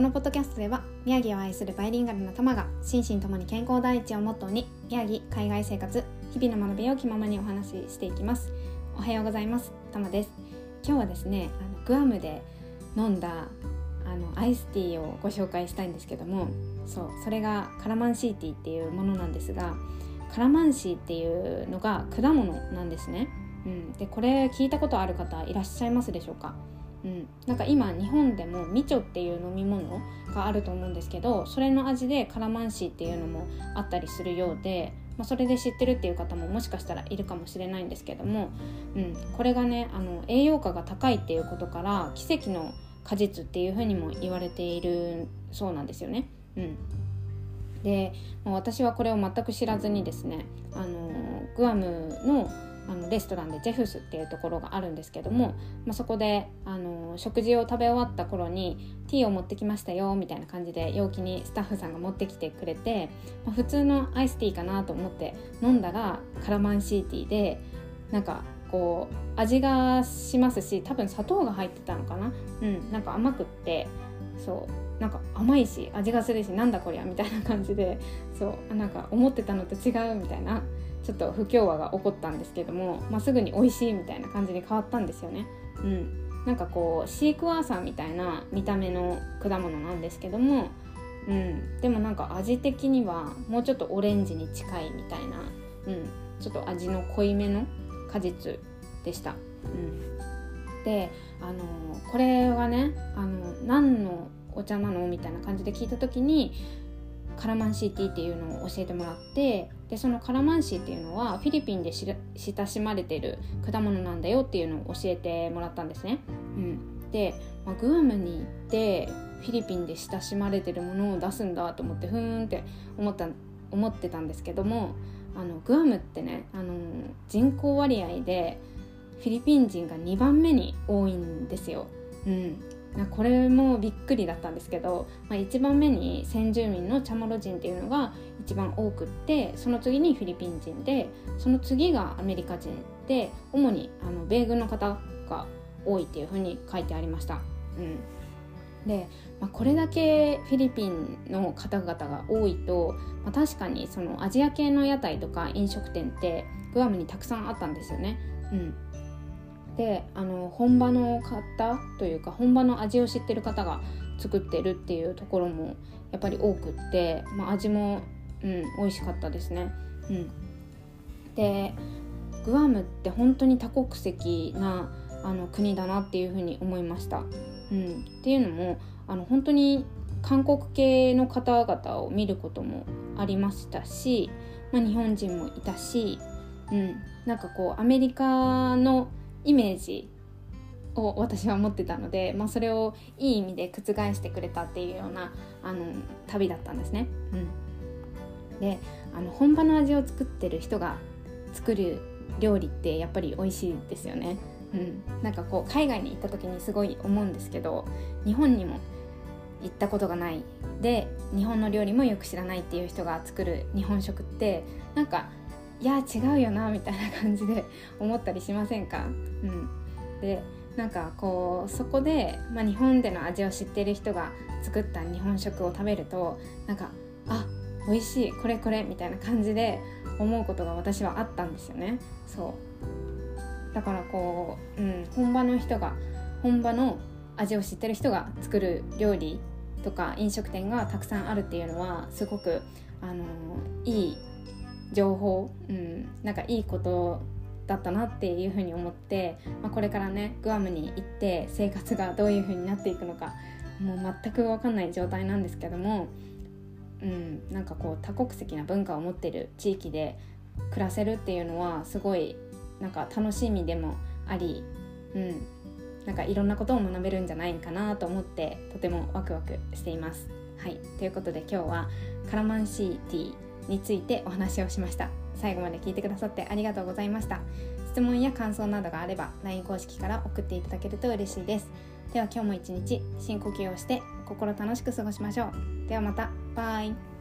このポッドキャストでは宮城を愛するバイリンガルな玉が心身ともに健康第一をモットーに宮城海外生活日々の学びを気ままにお話ししていきます。おはようございます。玉です。今日はですねあのグアムで飲んだあのアイスティーをご紹介したいんですけどもそうそれがカラマンシーティーっていうものなんですがカラマンシーっていうのが果物なんですね、うん、でこれ聞いたことある方いらっしゃいますでしょうか？うん、なんか今日本でもみちょっていう飲み物があると思うんですけどそれの味でカラマンシーっていうのもあったりするようで、まあ、それで知ってるっていう方ももしかしたらいるかもしれないんですけども、うん、これがねあの栄養価が高いっていうことから奇跡の果実っていうふうにも言われているそうなんですよね。うん、で、まあ、私はこれを全く知らずにですねあのグアムのあのレストランでジェフスっていうところがあるんですけども、まあ、そこであの食事を食べ終わった頃にティーを持ってきましたよみたいな感じで陽気にスタッフさんが持ってきてくれて、まあ、普通のアイスティーかなと思って飲んだらカラマンシーティーでなんかこう味がしますし多分砂糖が入ってたのかな？うんなんか甘くってそうなんか甘いし味がするしなんだこりゃみたいな感じでそうなんか思ってたのと違うみたいなちょっと不協和が起こったんですけども、まあ、すぐに美味しいみたいな感じに変わったんですよね。うん、なんかこうシークワーサーみたいな見た目の果物なんですけども、うん、でもなんか味的にはもうちょっとオレンジに近いみたいな、うん、ちょっと味の濃いめの果実でした。うん、であのこれはねあの何のお茶なの？みたいな感じで聞いた時にカラマンシーティーっていうのを教えてもらってでそのカラマンシーっていうのはフィリピンで親しまれてる果物なんだよっていうのを教えてもらったんですね。うん、で、まあ、グアムに行ってフィリピンで親しまれてるものを出すんだと思ってふーんって思った思ってたんですけどもあのグアムってねあの人口割合でフィリピン人が2番目に多いんですよ。うん、これもびっくりだったんですけど、まあ、1番目に先住民のチャモロ人っていうのが一番多くってその次にフィリピン人でその次がアメリカ人で主にあの米軍の方が多いっていうふうに書いてありました。うん、で、まあ、これだけフィリピンの方々が多いと、まあ、確かにそのアジア系の屋台とか飲食店ってグアムにたくさんあったんですよね。うんであの本場の方というか本場の味を知ってる方が作ってるっていうところもやっぱり多くって、まあ、味も、うん、美味しかったですね。うん、でグアムって本当に多国籍なあの国だなっていうふうに思いました。うん、っていうのもあの本当に韓国系の方々を見ることもありましたし、まあ、日本人もいたし、うん、なんかこうアメリカのイメージを私は持ってたので、まあ、それをいい意味で覆してくれたっていうようなあの旅だったんですね。うん、であの本場の味を作ってる人が作る料理ってやっぱり美味しいですよね。うん、なんかこう海外に行った時にすごい思うんですけど日本にも行ったことがないで日本の料理もよく知らないっていう人が作る日本食ってなんかいや違うよなみたいな感じで思ったりしませんか、うん、でなんかこうそこで、まあ、日本での味を知ってる人が作った日本食を食べるとなんかあ美味しいこれこれみたいな感じで思うことが私はあったんですよね。そう。だからこう、うん、本場の人が本場の味を知ってる人が作る料理とか飲食店がたくさんあるっていうのはすごくあのいい情報、うん、なんかいいことだったなっていうふうに思って、まあ、これからねグアムに行って生活がどういうふうになっていくのかもう全く分かんない状態なんですけども、うん、なんかこう多国籍な文化を持ってる地域で暮らせるっていうのはすごいなんか楽しみでもあり、うん、なんかいろんなことを学べるんじゃないかなと思ってとてもワクワクしています。はいということで今日はカラマンシーティーについてお話をしました。最後まで聞いてくださってありがとうございました。質問や感想などがあれば LINE 公式から送っていただけると嬉しいです。では今日も一日深呼吸をして心楽しく過ごしましょう。ではまた。バイ。